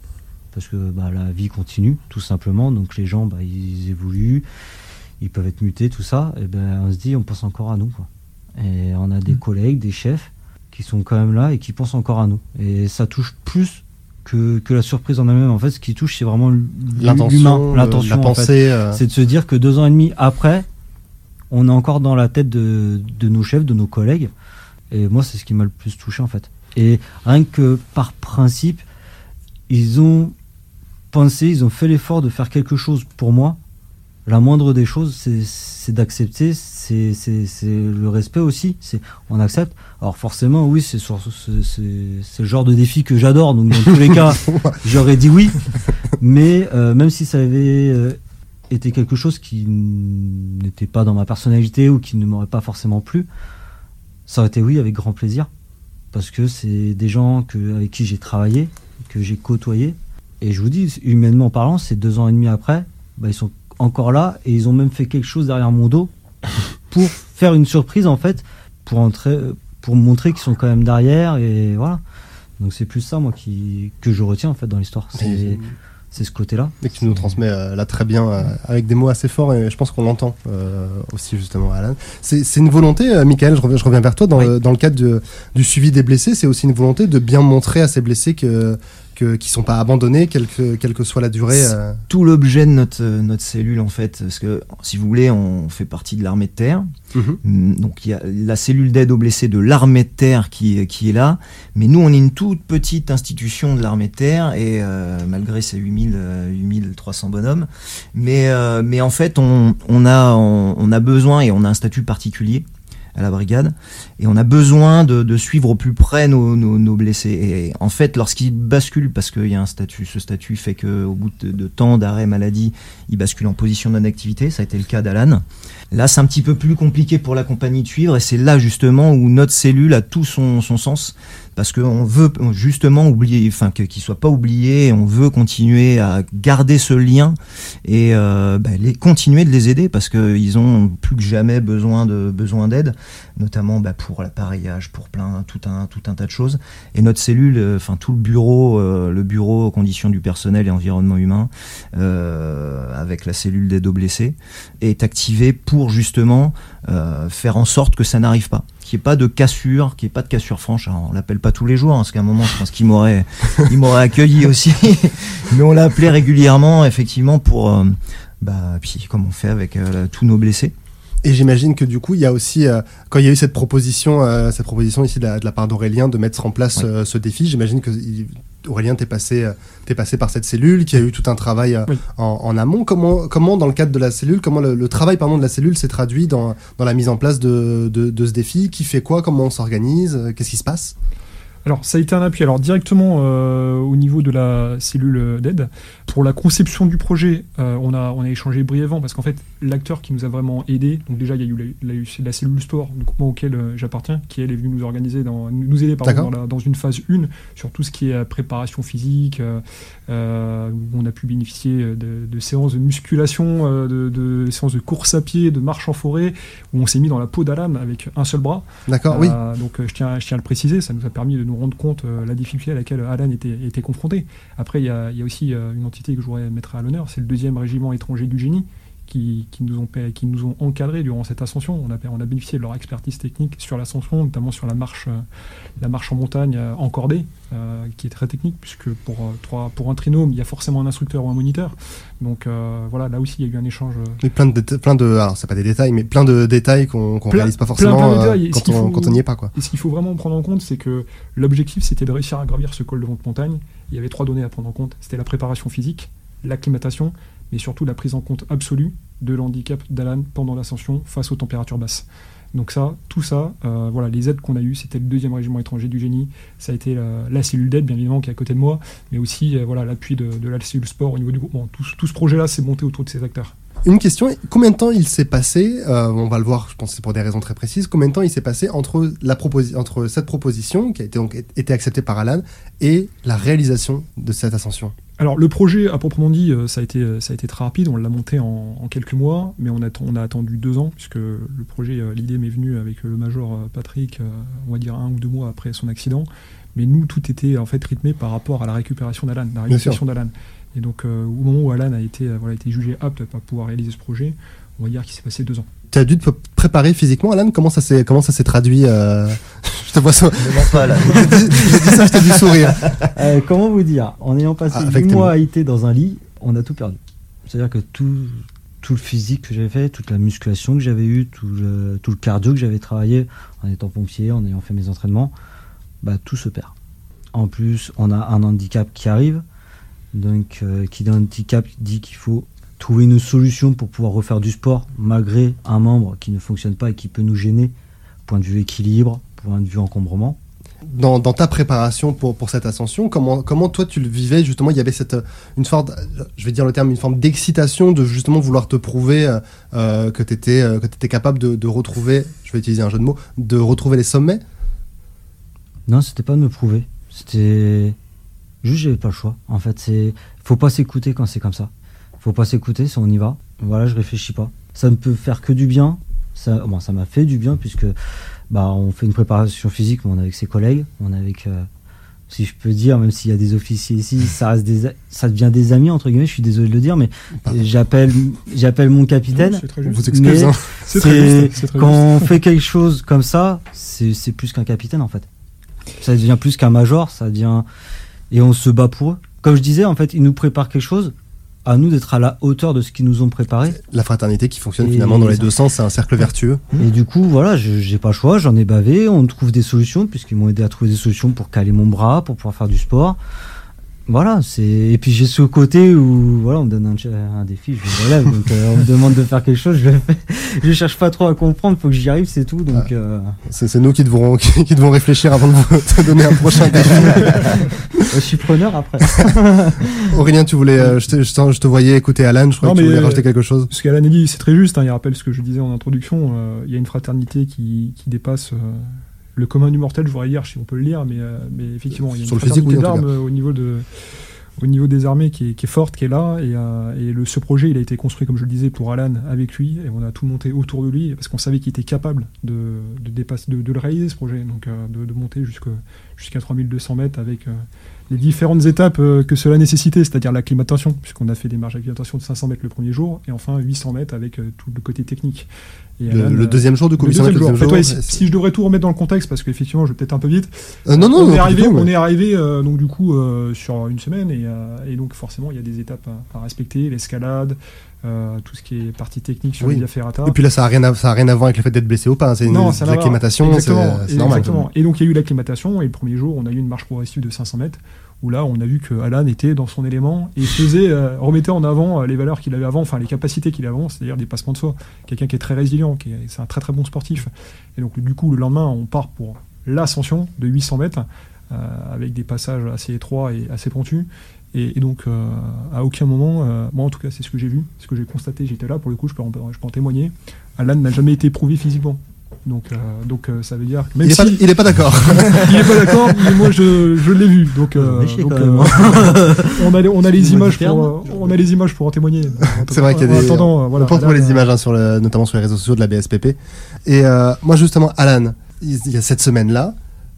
parce que bah, la vie continue tout simplement. Donc les gens, bah, ils évoluent, ils peuvent être mutés, tout ça. Et ben, on se dit, on pense encore à nous. Quoi. Et on a des Mm. collègues, des chefs qui sont quand même là et qui pensent encore à nous. Et ça touche plus que, que la surprise en elle-même. En fait, ce qui touche, c'est vraiment l'humain, L'intention, la en fait. euh, C'est de se dire que deux ans et demi après, on est encore dans la tête de, de nos chefs, de nos collègues. Et moi, c'est ce qui m'a le plus touché en fait. Et rien que par principe, ils ont pensé, ils ont fait l'effort de faire quelque chose pour moi. La moindre des choses, c'est- d'accepter, c'est le respect aussi. On accepte. Alors forcément, oui, c'est le genre de défi que j'adore. Donc dans tous les cas, j'aurais dit oui. Mais euh, même si ça avait euh, été quelque chose qui n'était pas dans ma personnalité ou qui ne m'aurait pas forcément plu, ça aurait été oui avec grand plaisir. Parce que c'est des gens que, avec qui j'ai travaillé, que j'ai côtoyé. Et je vous dis, humainement parlant, c'est deux ans et demi après, bah, ils sont encore là et ils ont même fait quelque chose derrière mon dos pour faire une surprise en fait, pour, entrer, pour montrer qu'ils sont quand même derrière et voilà. Donc c'est plus ça moi qui, que je retiens en fait dans l'histoire. C'est c'est ce côté-là. Et que tu nous transmets euh, là très bien, euh, avec des mots assez forts, et je pense qu'on l'entend euh, aussi justement, Alan. C'est une volonté, Michael, je reviens, je reviens vers toi, dans, Oui. le, dans le cadre de- du suivi des blessés, c'est aussi une volonté de bien montrer à ces blessés que que qui sont pas abandonnés, quelle que, quelle que soit la durée. euh. Tout l'objet de notre, euh, notre cellule, en fait, parce que si vous voulez, on fait partie de l'armée de terre. Mhm. Mm, Donc il y a la cellule d'aide aux blessés de l'armée de terre qui, qui est là, mais nous on est une toute petite institution de l'armée de terre et euh, malgré ces 8000, euh, 8300 bonhommes, mais, euh, mais en fait on, on, a, on, on a besoin et on a un statut particulier à la brigade. Et on a besoin de, de suivre au plus près nos, nos, nos blessés. Et en fait lorsqu'ils basculent parce qu'il y a un statut ce statut fait que au bout de, temps d'arrêt maladie ils basculent en position de non-activité ça a été le cas d'Alan. Là, c'est un petit peu plus compliqué pour la compagnie de suivre, et c'est là justement où notre cellule a tout son, son sens, parce qu'on veut justement oublier, enfin que- qu'il soit pas oublié, et on veut continuer à garder ce lien et euh, bah, les, continuer de les aider, parce qu'ils ont plus que jamais besoin de besoin d'aide, notamment bah, pour l'appareillage, pour plein tout un tout un tas de choses. Et notre cellule, euh, enfin tout le bureau, euh, le bureau conditions du personnel et environnement humain, euh, avec la cellule d'aide aux blessés, est activé pour justement euh, faire en sorte que ça n'arrive pas. Qu'il n'y ait pas de cassure, qu'il n'y ait pas de cassure franche. Alors, on l'appelle pas tous les jours, hein, parce qu'à un moment, je pense qu'il m'aurait, il m'aurait accueilli aussi. Mais on l'a appelé régulièrement, effectivement, pour, euh, bah, puis comme on fait avec euh, tous nos blessés. Et j'imagine que du coup, il y a aussi, euh, quand il y a eu cette proposition, euh, cette proposition ici de la, de la part d'Aurélien de mettre en place Oui. euh, ce défi, j'imagine que Aurélien t'es passé, euh, t'es passé par cette cellule, qui a eu tout un travail euh, Oui. en, en amont. Comment, comment, dans le cadre de la cellule, comment le, le travail pardon, de la cellule s'est traduit dans, dans la mise en place de, de, de ce défi? Qui fait quoi? Comment on s'organise? Qu'est-ce qui se passe? Alors, ça a été un appui. Alors, directement euh, au niveau de la cellule d'aide, pour la conception du projet, euh, on, a, on a échangé brièvement parce qu'en fait, l'acteur qui nous a vraiment aidé, donc déjà, il y a eu la, la- la cellule sport, le groupement auquel euh, j'appartiens, qui elle est venue nous organiser, dans, nous aider pardon, dans, la- dans une phase 1 sur tout ce qui est euh, préparation physique, euh, euh, où on a pu bénéficier de, de séances de musculation, euh, de, de séances de course à pied, de marche en forêt, où on s'est mis dans la peau d'Alan avec un seul bras. D'accord, oui. Euh, donc euh, je tiens, je tiens à le préciser, ça nous a permis de nous rendre compte euh, la difficulté à laquelle Alan était, confronté. Après, il y y a aussi euh, une entité que je voudrais mettre à l'honneur, c'est le deuxième régiment étranger du génie. Qui, qui nous ont, pa- qui nous ont encadrés durant cette ascension. On a, on a bénéficié de leur expertise technique sur l'ascension, notamment sur la marche, euh, la marche en montagne euh, en cordée, euh, qui est très technique, puisque pour, euh, trois, pour un trinôme, il y a forcément un instructeur ou un moniteur. Donc euh, voilà, là aussi, il y a eu un échange Mais plein de, plein de, alors c'est pas des détails, mais plein de détails qu'on Plein- réalise pas forcément plein de. Et quand, on, faut- quand on n'y est pas, quoi. Et ce qu'il faut vraiment prendre en compte, c'est que l'objectif, c'était de réussir à gravir ce col de vente montagne. Il y avait trois données à prendre en compte. C'était la préparation physique, l'acclimatation, mais surtout la prise en compte absolue de l'handicap d'Alan pendant l'ascension face aux températures basses. Donc ça, tout ça, euh, voilà, les aides qu'on a eues, c'était le deuxième régiment étranger du génie, ça a été la, cellule d'aide, bien évidemment, qui est à côté de moi, mais aussi euh, voilà l'appui de, la cellule sport au niveau du. Tout, tout ce projet-là s'est monté autour de ces acteurs. Une question, combien de temps il s'est passé, euh, on va le voir, je pense que c'est pour des raisons très précises, combien de temps il s'est passé entre, la entre cette proposition qui a été, donc, été acceptée par Alan et la réalisation de cette ascension? Alors le projet, à proprement dit, euh, ça a été, ça a été très rapide. On l'a monté en, en quelques mois, mais on a, on a attendu deux ans puisque le projet, euh, l'idée m'est venue avec le major Patrick, on va dire un ou deux mois après son accident. Mais nous, tout était en fait rythmé par rapport à la récupération d'Alan, la récupération d'Alan. Et donc euh, au moment où Alan a été, euh, voilà, été jugé apte pour pouvoir réaliser ce projet, on va dire qu'il s'est passé deux ans. Tu as dû te préparer physiquement, Alan? Comment ça s'est comment ça s'est traduit euh, Je te vois ça. Ne mens pas là. J'ai dit j'ai dit ça, je t'ai sourire. Euh, comment vous dire? En ayant passé Ah, 8 avec tes mois à IT dans un lit, on a tout perdu. C'est-à-dire que tout, tout le physique que j'avais fait, toute la musculation que j'avais eue, tout le, tout le cardio que j'avais travaillé en étant pompier, en ayant fait mes entraînements, bah, tout se perd. En plus, on a un handicap qui arrive. Donc, euh, qui dit handicap dit qu'il faut trouver une solution pour pouvoir refaire du sport malgré un membre qui ne fonctionne pas et qui peut nous gêner, point de vue équilibre, point de vue encombrement. Dans, dans ta préparation pour, pour cette ascension, comment, comment toi tu le vivais justement Il y avait cette, euh, une sorte, je vais dire le terme, une forme d'excitation de justement vouloir te prouver euh, euh, que tu étais, que étais capable de, de retrouver, je vais utiliser un jeu de mots, de retrouver les sommets? Non, c'était pas de me prouver. C'était juste j'avais pas le choix. En fait, c'est faut pas s'écouter quand c'est comme ça. Faut pas s'écouter, si on y va. Voilà, je réfléchis pas. Ça ne peut faire que du bien. Ça, bon, ça m'a fait du bien puisque bah on fait une préparation physique, mais on est avec ses collègues, on est avec, euh, si je peux dire, même s'il y a des officiers ici, ça reste des, ça devient des amis entre guillemets. Je suis désolé de le dire, mais j'appelle, j'appelle mon capitaine. C'est très juste. vous excuse. Hein. Quand juste. on fait quelque chose comme ça, c'est c'est plus qu'un capitaine en fait. Ça devient plus qu'un major, ça devient et on se bat pour eux. Comme je disais, en fait, ils nous préparent quelque chose. À nous d'être à la hauteur de ce qu'ils nous ont préparé. La fraternité qui fonctionne Et- finalement dans les deux sens, c'est un cercle vertueux. Et du coup, voilà, je- j'ai pas le choix, j'en ai bavé. On trouve des solutions puisqu'ils m'ont aidé à trouver des solutions pour caler mon bras, pour pouvoir faire du sport. Voilà, c'est et puis j'ai ce côté où voilà, on me donne un, défi, je le relève. donc euh, on me demande de faire quelque chose, je le fais. Je cherche pas trop à comprendre, faut que j'y arrive, c'est tout. Donc euh, C'est c'est nous qui devrons, qui, qui devons réfléchir avant de vous te donner un prochain défi. je suis preneur après. Aurélien, tu voulais, euh, je, te, je te- je te voyais écouter Alan, je crois Non, que tu voulais euh, rajouter quelque chose. Ce qu'Alan a dit, c'est très juste. hein, il rappelle ce que je disais en introduction. euh, il y a une fraternité qui, qui dépasse euh, le commun du mortel, je voudrais dire, si on peut le lire, mais, euh, mais effectivement, il y a Sur une physique, oui, d'armes au niveau de au niveau des armées qui est, qui est forte, qui est là, et, euh, et le, ce projet, il a été construit, comme je le disais, pour Alan avec lui, et on a tout monté autour de lui, parce qu'on savait qu'il était capable de, de, dépasser, de, de le réaliser, ce projet, donc euh, de, de monter jusqu'à 3200 mètres avec euh, les différentes étapes euh, que cela nécessitait, c'est-à-dire l'acclimatation, puisqu'on a fait des marges d'acclimatation de 500 mètres le premier jour, et enfin 800 mètres avec euh, tout le côté technique. Et Le, Alan, le deuxième jour, du coup, le 800 deuxième mètres, jour. le En fait, deuxième ouais, jour, si, si je devrais tout remettre dans le contexte, parce qu'effectivement, je vais peut-être un peu vite. Euh, non, non, on, non, est arrivé, on est arrivé, euh, donc du coup euh, sur une semaine et, et donc forcément il y a des étapes à, à respecter, l'escalade, euh, tout ce qui est partie technique sur Oui. les via ferrata. Et puis là, ça a rien à, ça a rien à voir avec le fait d'être blessé ou pas. hein, C'est une n'a l'acclimatation, c'est Exactement, c'est normal. exactement. Et donc il y a eu l'acclimatation et le premier jour on a eu une marche progressive de 500 mètres où là on a vu que Alan était dans son élément et faisait euh, remettait en avant euh, les valeurs qu'il avait avant, enfin les capacités qu'il avait avant, c'est-à-dire des passements de soi. Quelqu'un qui est très résilient, qui c'est un très très bon sportif. Et donc du coup le lendemain on part pour l'ascension de 800 mètres euh, avec des passages assez étroits et assez pentus. Et, et donc, euh, à aucun moment, euh, moi en tout cas, c'est ce que j'ai vu, ce que j'ai constaté, j'étais là, pour le coup, je peux en, je peux en témoigner. Alan n'a jamais été éprouvé physiquement. Donc, euh, donc euh, ça veut dire que même Il est si pas, il est pas d'accord. il est pas d'accord, mais moi je, je l'ai vu. Donc, euh, on a les, on a les Excuse-moi images pour, on a les images pour en témoigner. C'est vrai qu'il y a En des. attendant, euh, voilà, on peut les images, hein, sur le, notamment sur les réseaux sociaux de la BSPP. Et euh, moi, justement, Alan, il il y a cette semaine-là.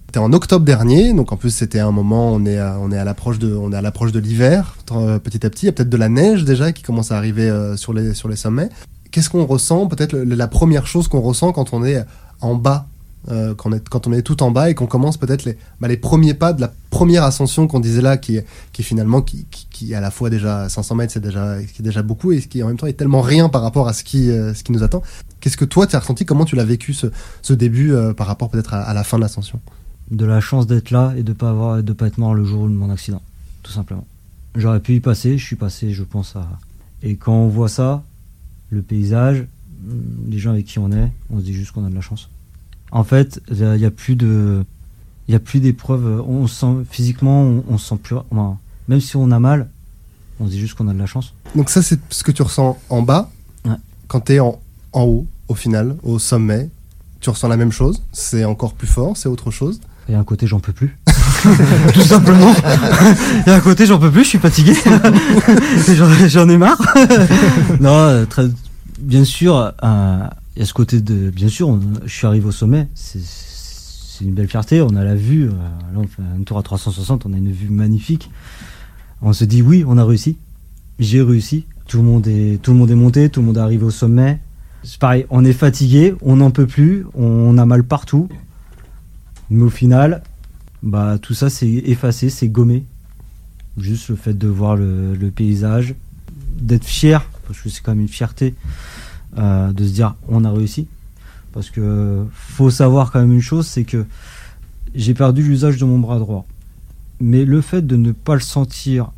C'était en octobre dernier, donc en plus c'était un moment, on est on est à l'approche de, on est à l'approche de l'hiver, euh, petit à petit. Il y a peut-être de la neige déjà qui commence à arriver euh, sur les sur les sommets. Qu'est-ce qu'on ressent Peut-être la première chose qu'on ressent quand on est en bas, euh, quand, on est, quand on est tout en bas et qu'on commence peut-être les, bah, les premiers pas de la première ascension qu'on disait là, qui qui finalement qui, qui, à la fois déjà 500 mètres, c'est déjà, qui est déjà beaucoup et qui en même temps est tellement rien par rapport à ce qui, ce qui nous attend. Qu'est-ce que toi tu as ressenti? Comment tu l'as vécu ce, ce début par rapport peut-être à, à la fin de l'ascension? De la chance d'être là et de pas avoir de pas être mort le jour de mon accident tout simplement j'aurais pu y passer je suis passé je pense à et quand on voit ça le paysage hum, les gens avec qui on est on se dit juste qu'on a de la chance en fait il y a- plus de il a plus d'épreuves on se sent physiquement on, on se sent plus enfin, même si on a mal on se dit juste qu'on a de la chance Donc ça c'est ce que tu ressens en bas. Ouais. Quand tu es en, en haut, au final, au sommet, tu ressens la même chose C'est encore plus fort C'est autre chose Il y a un côté j'en peux plus. Tout simplement. Il y a un côté j'en peux plus, je suis fatigué. J'en- ai marre. non, euh, très, bien sûr, euh, il y a ce côté de. Bien sûr, je suis arrivé au sommet. C'est c'est une belle fierté. On a la vue. euh, là, on fait un tour à 360. On a une vue magnifique. On se dit oui, on a réussi. J'ai réussi. Tout le monde est, tout le monde est monté. Tout le monde est arrivé au sommet. C'est pareil. On est fatigué. On n'en peut plus. On a mal partout. Mais au final, bah, tout ça c'est effacé, c'est gommé. Juste le fait de voir le, le paysage, d'être fier, parce que c'est quand même une fierté, euh, de se dire on a réussi. Parce que faut savoir quand même une chose, c'est que j'ai perdu l'usage de mon bras droit. Mais le fait de ne pas le sentir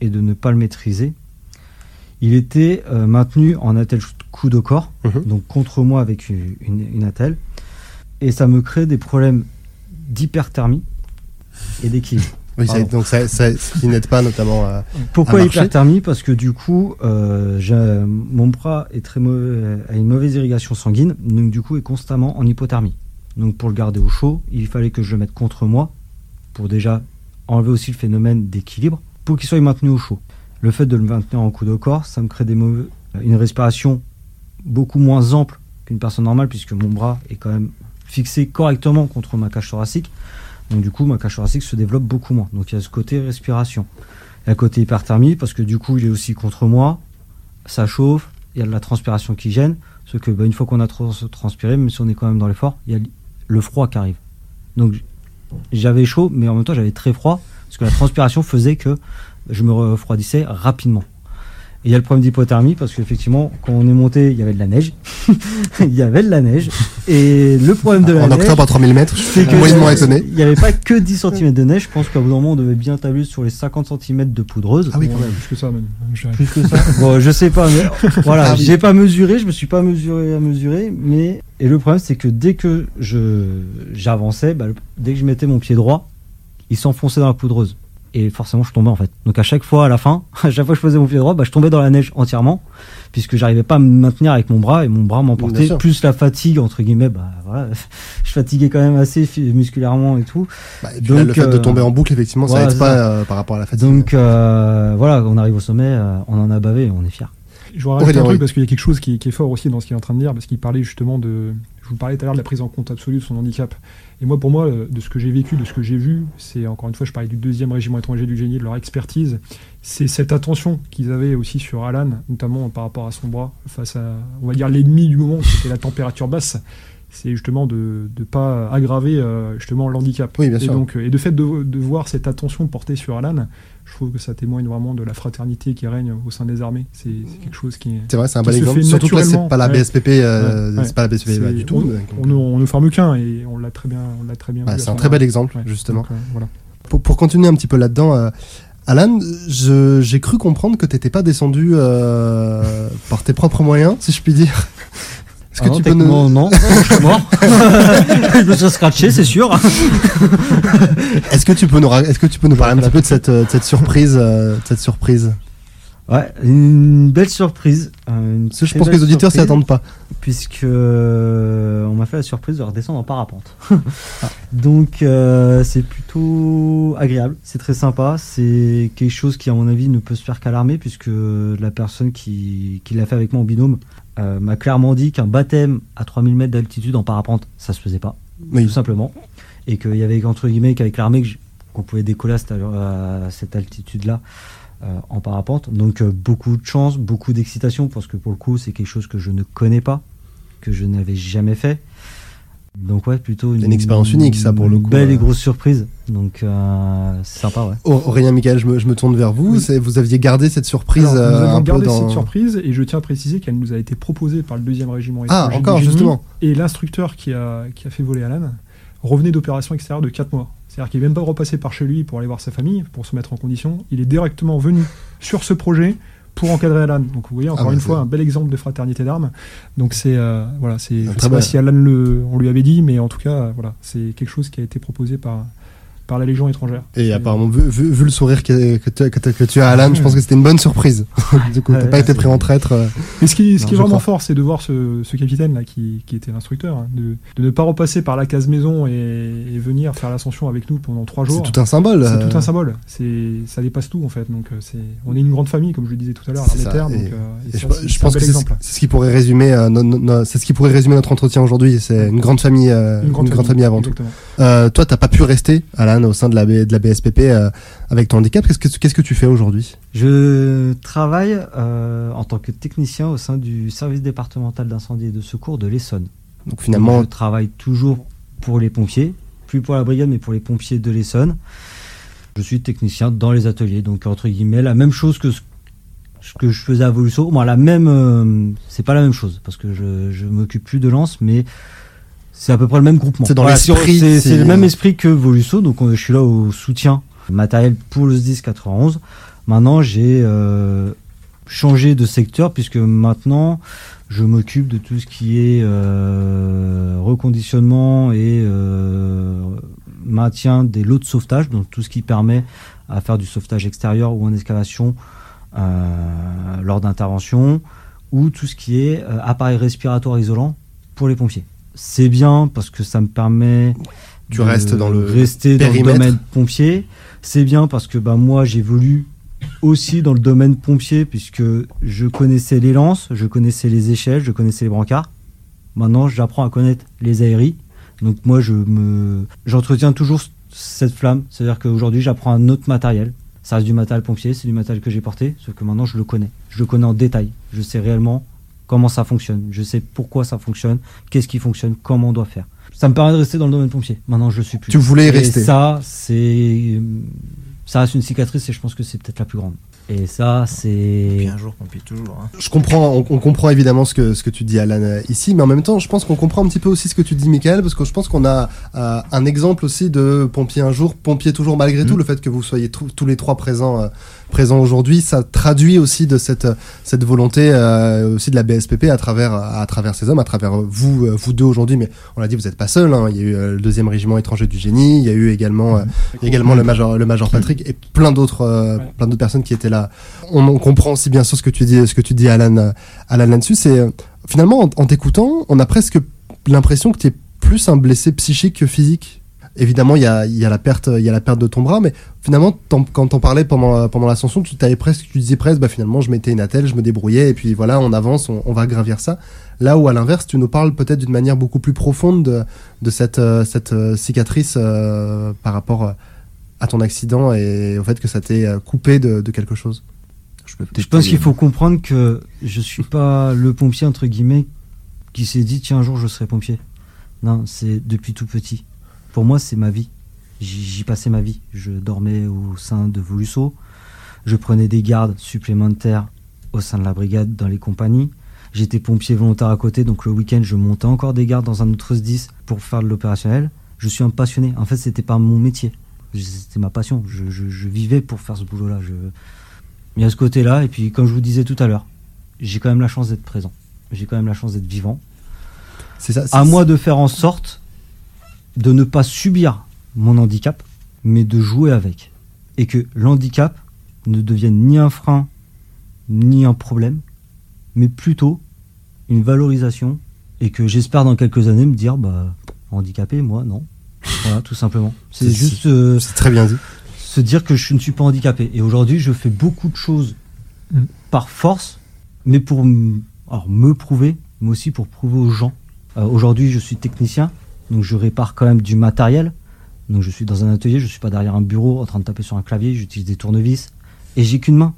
et de ne pas le maîtriser, il était euh, maintenu en attelle coup de corps, Mhm. donc contre moi avec une, une, une attelle et ça me crée des problèmes d'hyperthermie et d'équilibre. Oui, ça, donc ça, ça, ce qui n'aide pas notamment à... Pourquoi À hyperthermie Parce que du coup, euh, mon bras est très mauvais, a une mauvaise irrigation sanguine, donc du coup est constamment en hypothermie. Donc pour le garder au chaud, il fallait que je le mette contre moi pour déjà enlever aussi le phénomène d'équilibre pour qu'il soit maintenu au chaud. Le fait de le maintenir en coup de corps, ça me crée des mauvais, une respiration beaucoup moins ample qu'une personne normale puisque mon bras est quand même fixé correctement contre ma cage thoracique. Donc du coup, ma cage thoracique se développe beaucoup moins. Donc il y a ce côté respiration. Il y a le côté hyperthermie parce que du coup, il est aussi contre moi. Ça chauffe, il y a de la transpiration qui gêne. Sauf que bah, une fois qu'on a trans- transpiré, même si on est quand même dans l'effort, il y a le froid qui arrive. Donc j'avais chaud, mais en même temps j'avais très froid parce que la transpiration faisait que je me refroidissais rapidement. Et il y a le problème d'hypothermie parce qu'effectivement, quand on est monté, il y avait de la neige. il y avait de la neige. Et le problème de la En neige. octobre à 3000 mètres, je c'est suis que moyennement il y étonné. avait- Il n'y avait pas que 10 cm de neige. Je pense qu'à bout d'un moment, on devait bien tabler sur les 50 cm de poudreuse. Ah oui, Ouais, quand même. plus que ça, même. Plus que ça. bon, je sais pas, mais voilà, Ah oui. j'ai pas mesuré, je me suis pas mesuré à mesurer, mais et le problème c'est que dès que je j'avançais, bah, dès que je mettais mon pied droit, il s'enfonçait dans la poudreuse et forcément je tombais en fait. Donc à chaque fois à la fin, à chaque fois que je posais mon pied droit, bah, je tombais dans la neige entièrement puisque j'arrivais pas à me maintenir avec mon bras et mon bras m'emportait plus la fatigue entre guillemets, bah voilà, je fatiguais quand même assez musculairement et tout. Bah, et puis là, Donc, le fait de euh, tomber en boucle, effectivement, ça aide pas euh, par rapport à la fatigue. Donc euh, voilà, on arrive au sommet, euh, on en a bavé, et on est fiers. Je vous rajoute Aurélien, un truc parce qu'il y a quelque chose qui, qui est fort aussi dans ce qu'il est en train de dire, parce qu'il parlait justement de. Vous parlais tout à l'heure de la prise en compte absolue de son handicap. Et moi, pour moi, euh, de ce que j'ai vécu, de ce que j'ai vu, c'est encore une fois, je parlais du deuxième régiment étranger du génie, de leur expertise. C'est cette attention qu'ils avaient aussi sur Alan, notamment par rapport à son bras, face à, on va dire, l'ennemi du moment, c'était la température basse. C'est justement de ne pas aggraver euh, justement l'handicap. Oui, bien et sûr. donc, euh, et de fait de, de voir cette attention portée sur Alan, je trouve que ça témoigne vraiment de la fraternité qui règne au sein des armées. C'est quelque chose qui est. C'est vrai, c'est un se exemple. Surtout que là, c'est pas la. BSPP, euh, Ouais, ouais. c'est pas la BSPP bah, du tout. On, donc, on, ne- on ne forme qu'un et on l'a très bien, on l'a très bien. bah, c'est un très bel exemple, Ouais, justement. donc, euh, voilà. Pour, pour continuer un petit peu là-dedans, euh, Alan, j'ai cru comprendre que t'étais pas descendu euh, par tes propres moyens, si je puis dire. Est-ce que Ah non, tu peux nous... non, mort. je me serais scratché, c'est sûr. Est-ce que tu peux nous, ra- est-ce que tu peux nous parler un petit peu de cette, euh, de cette surprise, euh, de cette surprise Ouais, une belle surprise. euh, une Parce que je pense que les auditeurs s'y attendent pas. Puisque euh, on m'a fait la surprise de redescendre en parapente. Ah. Donc euh, c'est plutôt agréable, c'est très sympa. C'est quelque chose qui, à mon avis, ne peut se faire qu'à l'armée, puisque la personne qui, qui l'a fait avec moi en binôme euh, m'a clairement dit qu'un baptême à 3000 mètres d'altitude en parapente, ça se faisait pas. Oui. tout simplement. Et qu'il y avait entre guillemets qu'avec l'armée qu'on pouvait décoller à cette, cette altitude-là euh, en parapente. Donc euh, beaucoup de chance, beaucoup d'excitation parce que pour le coup c'est quelque chose que je ne connais pas, que je n'avais jamais fait. Donc ouais, plutôt Une expérience unique, ça, pour le une coup, Belle euh. et grosse surprise. Donc euh, c'est sympa, ouais. Au- Aurélien Michael, je me, je me tourne vers vous. Oui. Vous aviez gardé cette surprise Alors, nous euh, avons un peu gardé dans. cette surprise et je tiens à préciser qu'elle nous a été proposée par le deuxième régiment Ah, encore génie. justement. Et l'instructeur qui a, qui a fait voler Alan revenait d'opération extérieure de 4 mois. C'est-à-dire qu'il n'est même pas repassé par chez lui pour aller voir sa famille, pour se mettre en condition. Il est directement venu sur ce projet pour encadrer Alan. Donc vous voyez, encore bah, une fois, un bel exemple de fraternité d'armes. Donc c'est, euh, voilà, c'est, je Très ne sais pas si Alan le, on lui avait dit, mais en tout cas, euh, voilà, c'est quelque chose qui a été proposé par, par la Légion étrangère. Et C'est- apparemment, vu, vu- vu le sourire que, que, tu- que tu- que tu as, Alan, je pense que c'était une bonne surprise. du coup, t'as pas été c'est- pris en traître. euh. Mais ce qui, ce Non, qui est vraiment crois. fort, c'est de voir ce, ce capitaine là qui, qui était l'instructeur, hein, de, de ne pas repasser par la case maison et, et venir faire l'ascension avec nous pendant trois C'est jours. tout un symbole. C'est euh. tout un symbole. C'est, ça dépasse tout en fait. Donc euh, c'est, on est une grande famille, comme je le disais tout à l'heure, C'est l'armée terre. et- Donc, euh, et Et ça, je, c'est- je c'est pense un que bel c'est exemple. c'est ce qui pourrait résumer, euh, no- no- no- c'est ce qui pourrait résumer notre entretien aujourd'hui. C'est une grande famille, euh, une grande, famille, avant tout. Euh, toi, t'as pas pu rester, Alan, au sein de la, B- de la BSPP euh, avec ton handicap. Qu'est-ce que, qu'est-ce que tu fais aujourd'hui? Je travaille euh, en tant que technicien au sein du service départemental d'incendie et de secours de l'Essonne. Donc finalement, je travaille toujours pour les pompiers, plus pour la brigade, mais pour les pompiers de l'Essonne. Je suis technicien dans les ateliers, donc entre guillemets, la même chose que ce que je faisais à Volusso. Bon, la même, euh, c'est pas la même chose parce que je, je m'occupe plus de lance, mais c'est à peu près le même groupement. C'est dans c'est- l'esprit, C'est le même esprit que Volusso, donc euh, je suis là au soutien matériel pour le SDIS 91. Maintenant, j'ai euh, changé de secteur puisque maintenant je m'occupe de tout ce qui est euh, reconditionnement et euh, maintien des lots de sauvetage, donc tout ce qui permet à faire du sauvetage extérieur ou en excavation lors d'intervention, ou tout ce qui est appareil respiratoire isolant pour les pompiers. C'est bien parce que ça me permet Tu de restes dans le rester dans le domaine pompier. C'est bien parce que bah, moi j'évolue aussi dans le domaine pompier puisque je connaissais les lances, je connaissais les échelles, je connaissais les brancards. Maintenant, j'apprends à connaître les aéries. Donc moi, je me, j'entretiens toujours cette flamme. C'est-à-dire qu'aujourd'hui, j'apprends un autre matériel. Ça reste du matériel pompier, c'est du matériel que j'ai porté, sauf que maintenant, je le connais. Je le connais en détail. Je sais réellement comment ça fonctionne. Je sais pourquoi ça fonctionne, qu'est-ce qui fonctionne, comment on doit faire. Ça me permet de rester dans le domaine pompier. Maintenant, je le suis plus. Tu voulais y Et rester. ça, c'est, ça reste une cicatrice et je pense que c'est peut-être la plus grande. Et ça, puis c'est. un jour, peut toujours. hein. je comprends, on, on comprend évidemment ce que, ce que tu dis, Alan, euh, ici, mais en même temps, je pense qu'on comprend un petit peu aussi ce que tu dis, Michael, parce que je pense qu'on a euh, un exemple aussi de pompier un jour, pompier toujours malgré tout. Le fait que vous soyez tous- tous les trois présents, euh, présents aujourd'hui, ça traduit aussi de cette, cette volonté euh, aussi de la BSPP à travers, à travers ces hommes, à travers vous, euh, vous deux aujourd'hui. Mais on l'a dit, vous n'êtes pas seul. hein. Il y a eu euh, le deuxième régiment étranger du génie, il y a eu également, euh, il y a également le major, le major Patrick et plein d'autres, euh, plein d'autres personnes qui étaient là. On, on comprend aussi bien sûr ce que tu dis, ce que tu dis, Alan, Alan là-dessus. C'est finalement en, en t'écoutant, on a presque l'impression que tu es plus un blessé psychique que physique. Évidemment, il y a, il y a la perte, il y a la perte de ton bras, mais finalement, quand t'en parlais pendant pendant l'ascension, tu t'avais presque, tu disais presque, bah finalement, je mettais une attelle, je me débrouillais, et puis voilà, on avance, on, on va gravir ça. Là où à l'inverse, tu nous parles peut-être d'une manière beaucoup plus profonde de, de cette euh, cette euh, cicatrice euh, par rapport à ton accident et au fait que ça t'ait coupé de, de quelque chose. Je, peux Je pense qu'il faut comprendre que je suis pas le pompier entre guillemets qui s'est dit tiens un jour je serai pompier. Non, c'est depuis tout petit. Pour moi, c'est ma vie. J'y passais ma vie. Je dormais au sein de Volusso. Je prenais des gardes supplémentaires au sein de la brigade dans les compagnies. J'étais pompier volontaire à côté, donc le week-end, je montais encore des gardes dans un autre SDIS pour faire de l'opérationnel. Je suis un passionné. En fait, c'était pas mon métier. C'était ma passion. Je, je- je vivais pour faire ce boulot-là. Je... Il y a ce côté-là, et puis comme je vous disais tout à l'heure, j'ai quand même la chance d'être présent. J'ai quand même la chance d'être vivant. C'est ça. À moi de faire en sorte de ne pas subir mon handicap, mais de jouer avec. Et que l'handicap ne devienne ni un frein, ni un problème, mais plutôt une valorisation. Et que j'espère dans quelques années me dire, bah, handicapé, moi, non. Voilà, tout simplement. C'est juste euh, C'est très bien dit. se dire que je ne suis pas handicapé. Et aujourd'hui, je fais beaucoup de choses Mm. par force, mais pour alors, me prouver, mais aussi pour prouver aux gens. Euh, aujourd'hui, je suis technicien, donc je répare quand même du matériel. Donc je suis dans un atelier, je suis pas derrière un bureau en train de taper sur un clavier, j'utilise des tournevis et j'ai qu'une main.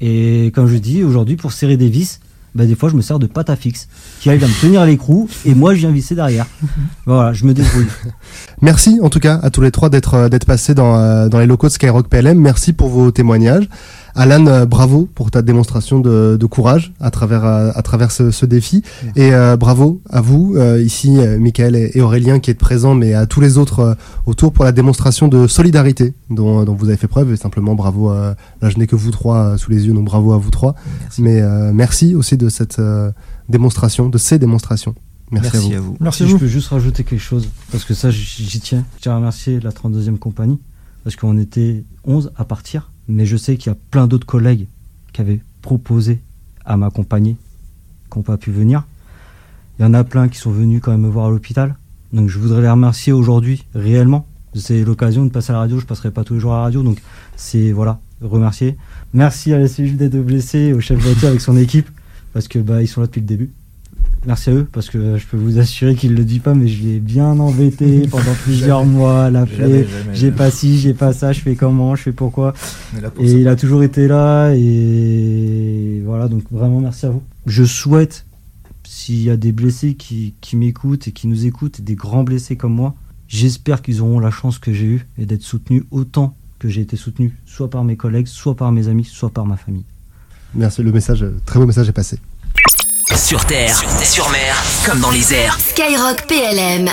Et comme je dis, aujourd'hui, pour serrer des vis, bah, des fois, je me sers de pâte à fixe qui arrive à me tenir l'écrou et moi, je viens visser derrière. voilà, je me débrouille. Merci en tout cas à tous les trois d'être euh, d'être passés dans, euh, dans les locaux de Skyrock PLM. Merci pour vos témoignages. Alan, euh, bravo pour ta démonstration de, de courage à travers euh, à travers ce, ce défi. Et euh, bravo à vous euh, ici, Michael et, Aurélien qui êtes présents, mais à tous les autres euh, autour pour la démonstration de solidarité dont, dont vous avez fait preuve. Et simplement bravo. là, je n'ai que vous trois sous les yeux, donc bravo à vous trois. Merci. Mais euh, merci aussi de cette euh, démonstration, de ces démonstrations. Merci, Merci, à vous. à vous. Merci à si vous. je peux juste rajouter quelque chose, parce que ça, j'y j'y tiens. Je tiens à remercier la 32e compagnie, parce qu'on était 11 à partir, mais je sais qu'il y a plein d'autres collègues qui avaient proposé à m'accompagner, qui n'ont pas pu venir. Il y en a plein qui sont venus quand même me voir à l'hôpital. Donc je voudrais les remercier aujourd'hui, réellement. C'est l'occasion de passer à la radio, je passerai pas tous les jours à la radio, donc c'est, voilà, remercier. Merci à la cellule d'aide aux blessés, au chef voiture avec son équipe, parce que bah, ils sont là depuis le début. Merci à eux, parce que je peux vous assurer qu'il le dit pas, mais je l'ai bien embêté pendant plusieurs mois, l'appeler. J'ai pas ci, j'ai pas ça, je fais comment, je fais pourquoi. Et il a toujours été là, et voilà, donc vraiment merci à vous. Je souhaite, s'il y a des blessés qui, qui m'écoutent et qui nous écoutent, des grands blessés comme moi, j'espère qu'ils auront la chance que j'ai eue et d'être soutenus autant que j'ai été soutenu, soit par mes collègues, soit par mes amis, soit par ma famille. Merci, le message, très beau message est passé. Sur terre, sur mer, comme dans les airs. Skyrock PLM